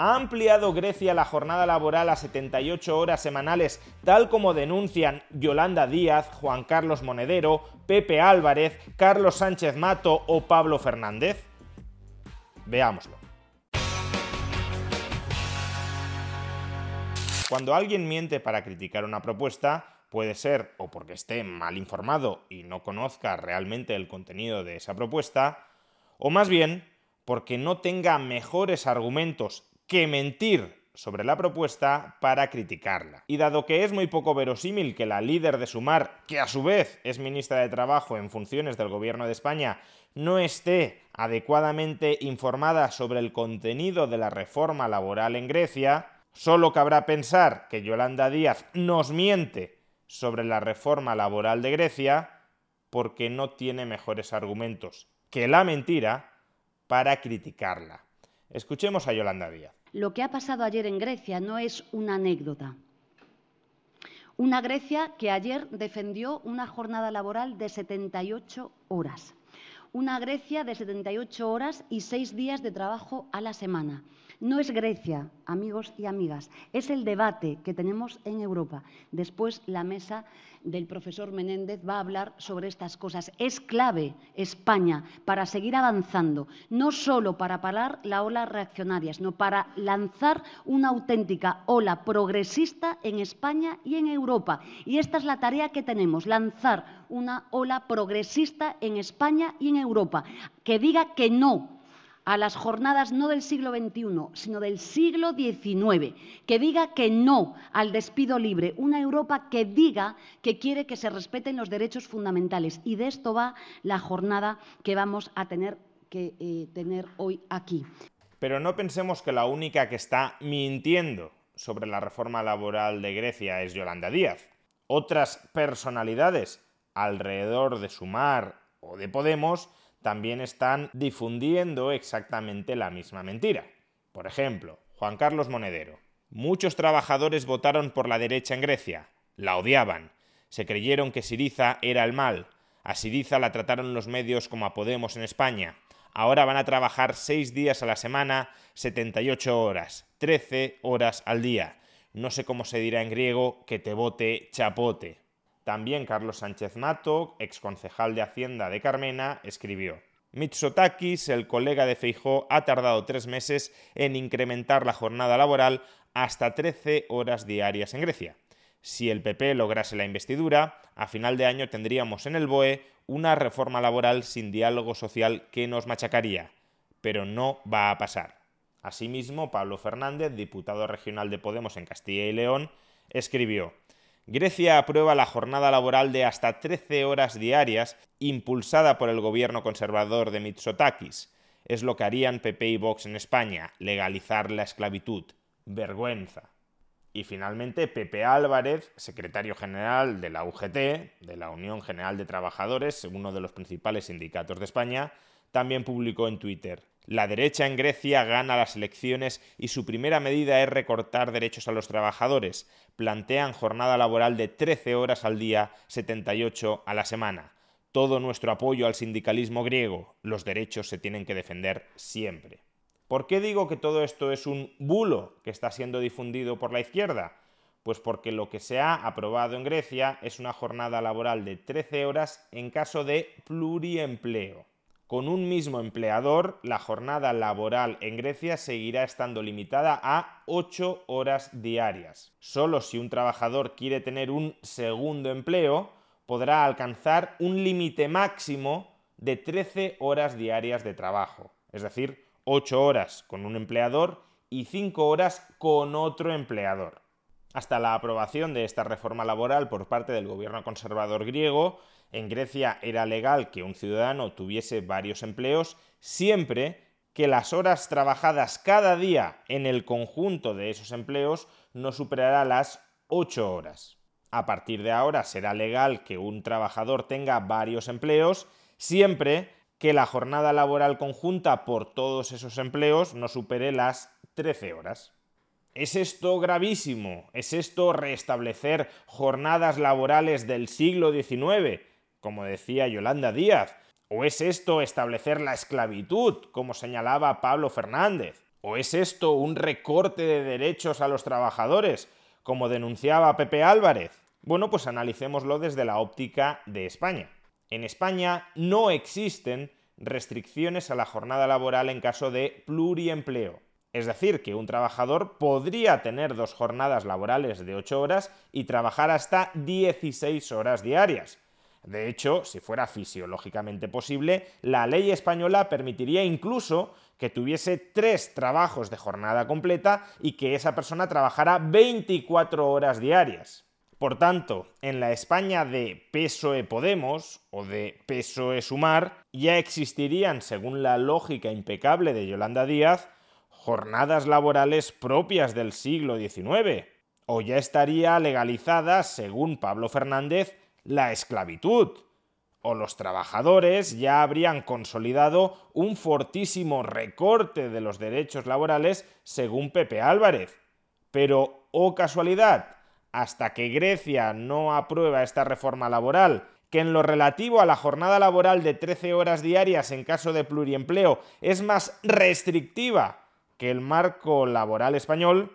¿Ha ampliado Grecia la jornada laboral a 78 horas semanales, tal como denuncian Yolanda Díaz, Juan Carlos Monedero, Pepe Álvarez, Carlos Sánchez Mato o Pablo Fernández? Veámoslo. Cuando alguien miente para criticar una propuesta, puede ser o porque esté mal informado y no conozca realmente el contenido de esa propuesta, o más bien porque no tenga mejores argumentos que mentir sobre la propuesta para criticarla. Y dado que es muy poco verosímil que la líder de Sumar, que a su vez es ministra de Trabajo en funciones del Gobierno de España, no esté adecuadamente informada sobre el contenido de la reforma laboral en Grecia, solo cabrá pensar que Yolanda Díaz nos miente sobre la reforma laboral de Grecia porque no tiene mejores argumentos que la mentira para criticarla. Escuchemos a Yolanda Díaz. Lo que ha pasado ayer en Grecia no es una anécdota. Una Grecia que ayer defendió una jornada laboral de 78 horas. Una Grecia de 78 horas y seis días de trabajo a la semana. No es Grecia, amigos y amigas, es el debate que tenemos en Europa. Después la mesa del profesor Menéndez va a hablar sobre estas cosas. Es clave España para seguir avanzando, no solo para parar la ola reaccionaria, sino para lanzar una auténtica ola progresista en España y en Europa. Y esta es la tarea que tenemos, lanzar una ola progresista en España y en Europa, que diga que no a las jornadas no del siglo XXI, sino del siglo XIX, que diga que no al despido libre, una Europa que diga que quiere que se respeten los derechos fundamentales. Y de esto va la jornada que vamos a tener que eh, tener hoy aquí. Pero no pensemos que la única que está mintiendo sobre la reforma laboral de Grecia es Yolanda Díaz. Otras personalidades alrededor de Sumar o de Podemos también están difundiendo exactamente la misma mentira. Por ejemplo, Juan Carlos Monedero. Muchos trabajadores votaron por la derecha en Grecia. La odiaban. Se creyeron que Siriza era el mal. A Siriza la trataron los medios como a Podemos en España. Ahora van a trabajar seis días a la semana, 78 horas, 13 horas al día. No sé cómo se dirá en griego que te vote chapote. También Carlos Sánchez Mato, exconcejal de Hacienda de Carmena, escribió Mitsotakis, el colega de Feijó, ha tardado tres meses en incrementar la jornada laboral hasta 13 horas diarias en Grecia. Si el PP lograse la investidura, a final de año tendríamos en el BOE una reforma laboral sin diálogo social que nos machacaría. Pero no va a pasar. Asimismo, Pablo Fernández, diputado regional de Podemos en Castilla y León, escribió Grecia aprueba la jornada laboral de hasta 13 horas diarias impulsada por el gobierno conservador de Mitsotakis. Es lo que harían PP y Vox en España, legalizar la esclavitud. Vergüenza. Y finalmente, Pepe Álvarez, secretario general de la UGT, de la Unión General de Trabajadores, uno de los principales sindicatos de España, también publicó en Twitter. La derecha en Grecia gana las elecciones y su primera medida es recortar derechos a los trabajadores. Plantean jornada laboral de 13 horas al día, 78 a la semana. Todo nuestro apoyo al sindicalismo griego. Los derechos se tienen que defender siempre. ¿Por qué digo que todo esto es un bulo que está siendo difundido por la izquierda? Pues porque lo que se ha aprobado en Grecia es una jornada laboral de 13 horas en caso de pluriempleo. Con un mismo empleador, la jornada laboral en Grecia seguirá estando limitada a 8 horas diarias. Solo si un trabajador quiere tener un segundo empleo, podrá alcanzar un límite máximo de 13 horas diarias de trabajo. Es decir, 8 horas con un empleador y 5 horas con otro empleador. Hasta la aprobación de esta reforma laboral por parte del gobierno conservador griego, en Grecia era legal que un ciudadano tuviese varios empleos siempre que las horas trabajadas cada día en el conjunto de esos empleos no superará las 8 horas. A partir de ahora será legal que un trabajador tenga varios empleos siempre que la jornada laboral conjunta por todos esos empleos no supere las 13 horas. ¿Es esto gravísimo? ¿Es esto restablecer jornadas laborales del siglo XIX, como decía Yolanda Díaz? ¿O es esto establecer la esclavitud, como señalaba Pablo Fernández? ¿O es esto un recorte de derechos a los trabajadores, como denunciaba Pepe Álvarez? Bueno, pues analicémoslo desde la óptica de España. En España no existen restricciones a la jornada laboral en caso de pluriempleo. Es decir, que un trabajador podría tener dos jornadas laborales de 8 horas y trabajar hasta 16 horas diarias. De hecho, si fuera fisiológicamente posible, la ley española permitiría incluso que tuviese tres trabajos de jornada completa y que esa persona trabajara 24 horas diarias. Por tanto, en la España de PSOE Podemos o de PSOE Sumar ya existirían, según la lógica impecable de Yolanda Díaz, jornadas laborales propias del siglo XIX, o ya estaría legalizada, según Pablo Fernández, la esclavitud, o los trabajadores ya habrían consolidado un fortísimo recorte de los derechos laborales, según Pepe Álvarez. Pero, oh casualidad, hasta que Grecia no aprueba esta reforma laboral, que en lo relativo a la jornada laboral de 13 horas diarias en caso de pluriempleo es más restrictiva que el marco laboral español,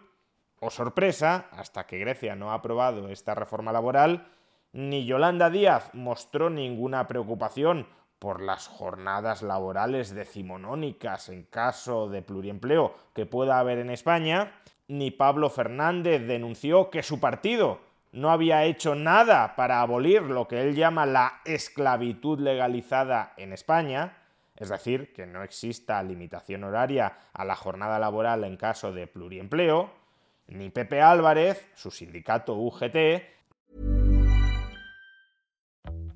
o sorpresa, hasta que Grecia no ha aprobado esta reforma laboral, ni Yolanda Díaz mostró ninguna preocupación por las jornadas laborales decimonónicas en caso de pluriempleo que pueda haber en España, ni Pablo Fernández denunció que su partido no había hecho nada para abolir lo que él llama la esclavitud legalizada en España, es decir, que no exista limitación horaria a la jornada laboral en caso de pluriempleo, ni Pepe Álvarez, su sindicato UGT,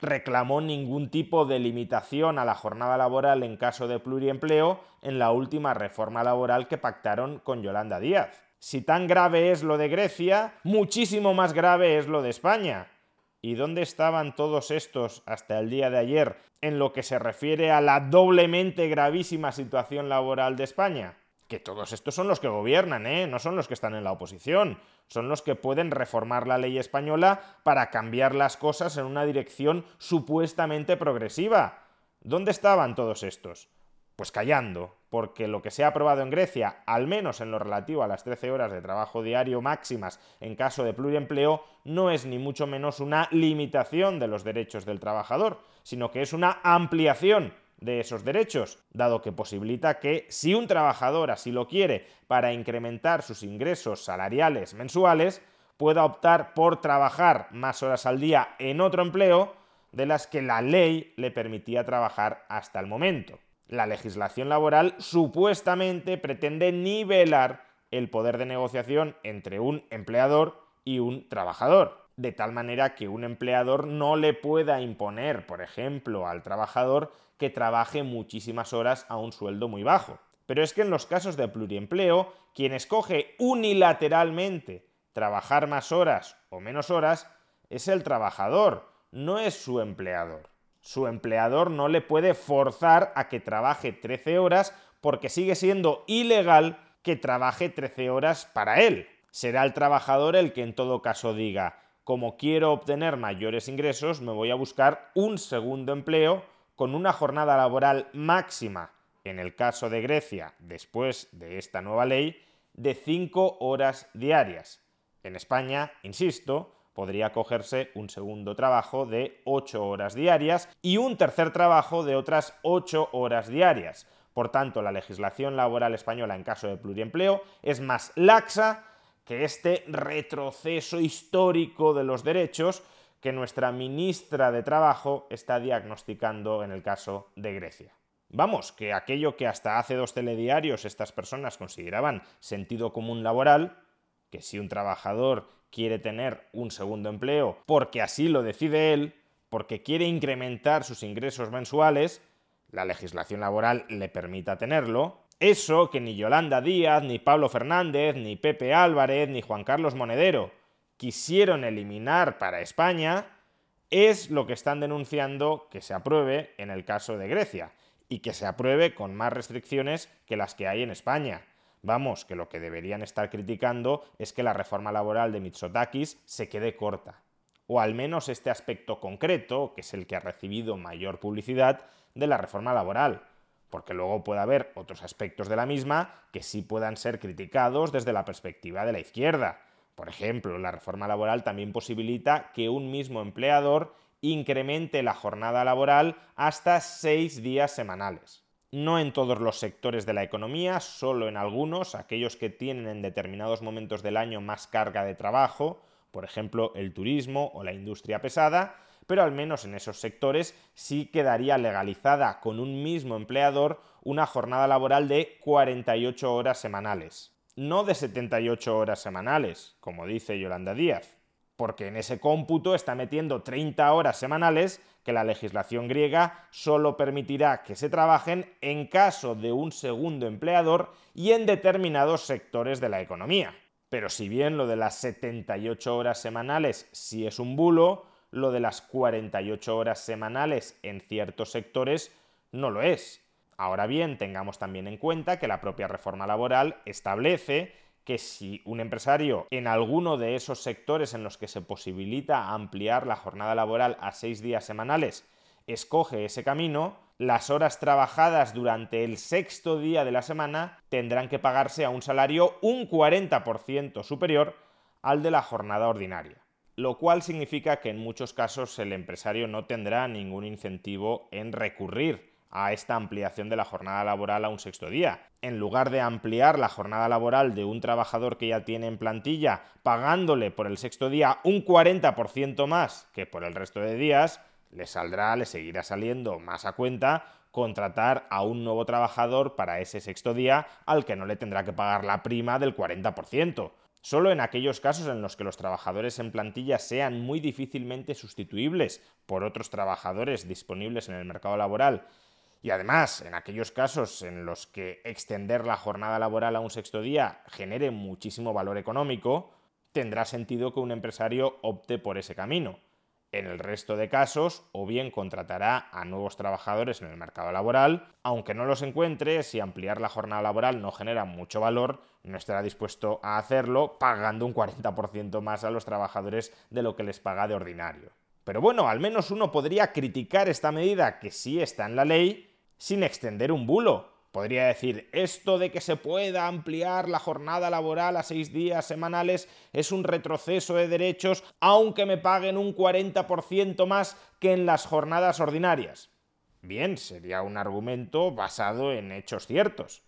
Reclamó ningún tipo de limitación a la jornada laboral en caso de pluriempleo en la última reforma laboral que pactaron con Yolanda Díaz. Si tan grave es lo de Grecia, muchísimo más grave es lo de España. ¿Y dónde estaban todos estos hasta el día de ayer en lo que se refiere a la doblemente gravísima situación laboral de España? Que todos estos son los que gobiernan, ¿eh? No son los que están en la oposición son los que pueden reformar la ley española para cambiar las cosas en una dirección supuestamente progresiva. ¿Dónde estaban todos estos? Pues callando, porque lo que se ha aprobado en Grecia, al menos en lo relativo a las 13 horas de trabajo diario máximas en caso de pluriempleo, no es ni mucho menos una limitación de los derechos del trabajador, sino que es una ampliación de esos derechos, dado que posibilita que, si un trabajador así lo quiere, para incrementar sus ingresos salariales mensuales, pueda optar por trabajar más horas al día en otro empleo de las que la ley le permitía trabajar hasta el momento. La legislación laboral supuestamente pretende nivelar el poder de negociación entre un empleador y un trabajador. De tal manera que un empleador no le pueda imponer, por ejemplo, al trabajador que trabaje muchísimas horas a un sueldo muy bajo. Pero es que en los casos de pluriempleo, quien escoge unilateralmente trabajar más horas o menos horas es el trabajador, no es su empleador. Su empleador no le puede forzar a que trabaje 13 horas porque sigue siendo ilegal que trabaje 13 horas para él. Será el trabajador el que en todo caso diga, como quiero obtener mayores ingresos, me voy a buscar un segundo empleo con una jornada laboral máxima, en el caso de Grecia, después de esta nueva ley, de 5 horas diarias. En España, insisto, podría cogerse un segundo trabajo de 8 horas diarias y un tercer trabajo de otras 8 horas diarias. Por tanto, la legislación laboral española en caso de pluriempleo es más laxa que este retroceso histórico de los derechos que nuestra ministra de Trabajo está diagnosticando en el caso de Grecia. Vamos, que aquello que hasta hace dos telediarios estas personas consideraban sentido común laboral, que si un trabajador quiere tener un segundo empleo porque así lo decide él, porque quiere incrementar sus ingresos mensuales, la legislación laboral le permita tenerlo, eso que ni Yolanda Díaz, ni Pablo Fernández, ni Pepe Álvarez, ni Juan Carlos Monedero quisieron eliminar para España, es lo que están denunciando que se apruebe en el caso de Grecia, y que se apruebe con más restricciones que las que hay en España. Vamos, que lo que deberían estar criticando es que la reforma laboral de Mitsotakis se quede corta. O al menos este aspecto concreto, que es el que ha recibido mayor publicidad, de la reforma laboral. Porque luego puede haber otros aspectos de la misma que sí puedan ser criticados desde la perspectiva de la izquierda. Por ejemplo, la reforma laboral también posibilita que un mismo empleador incremente la jornada laboral hasta seis días semanales no en todos los sectores de la economía, solo en algunos, aquellos que tienen en determinados momentos del año más carga de trabajo, por ejemplo el turismo o la industria pesada, pero al menos en esos sectores sí quedaría legalizada con un mismo empleador una jornada laboral de 48 horas semanales, no de 78 horas semanales, como dice Yolanda Díaz, porque en ese cómputo está metiendo 30 horas semanales que la legislación griega solo permitirá que se trabajen en caso de un segundo empleador y en determinados sectores de la economía. Pero si bien lo de las 78 horas semanales sí es un bulo, lo de las 48 horas semanales en ciertos sectores no lo es. Ahora bien, tengamos también en cuenta que la propia reforma laboral establece que si un empresario en alguno de esos sectores en los que se posibilita ampliar la jornada laboral a seis días semanales escoge ese camino, las horas trabajadas durante el sexto día de la semana tendrán que pagarse a un salario un 40% superior al de la jornada ordinaria. Lo cual significa que en muchos casos el empresario no tendrá ningún incentivo en recurrir a esta ampliación de la jornada laboral a un sexto día. En lugar de ampliar la jornada laboral de un trabajador que ya tiene en plantilla, pagándole por el sexto día un 40% más que por el resto de días, le saldrá, le seguirá saliendo más a cuenta contratar a un nuevo trabajador para ese sexto día al que no le tendrá que pagar la prima del 40%. Solo en aquellos casos en los que los trabajadores en plantilla sean muy difícilmente sustituibles por otros trabajadores disponibles en el mercado laboral y además, en aquellos casos en los que extender la jornada laboral a un sexto día genere muchísimo valor económico, tendrá sentido que un empresario opte por ese camino. En el resto de casos, o bien contratará a nuevos trabajadores en el mercado laboral, aunque no los encuentre, si ampliar la jornada laboral no genera mucho valor, no estará dispuesto a hacerlo pagando un 40% más a los trabajadores de lo que les paga de ordinario. Pero bueno, al menos uno podría criticar esta medida que sí está en la ley, sin extender un bulo. Podría decir, esto de que se pueda ampliar la jornada laboral a seis días semanales es un retroceso de derechos, aunque me paguen un 40% más que en las jornadas ordinarias. Bien, sería un argumento basado en hechos ciertos.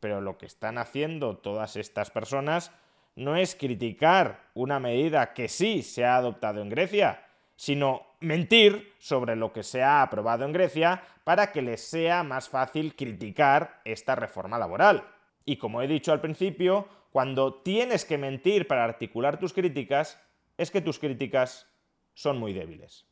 Pero lo que están haciendo todas estas personas no es criticar una medida que sí se ha adoptado en Grecia, sino mentir sobre lo que se ha aprobado en Grecia para que les sea más fácil criticar esta reforma laboral. Y como he dicho al principio, cuando tienes que mentir para articular tus críticas, es que tus críticas son muy débiles.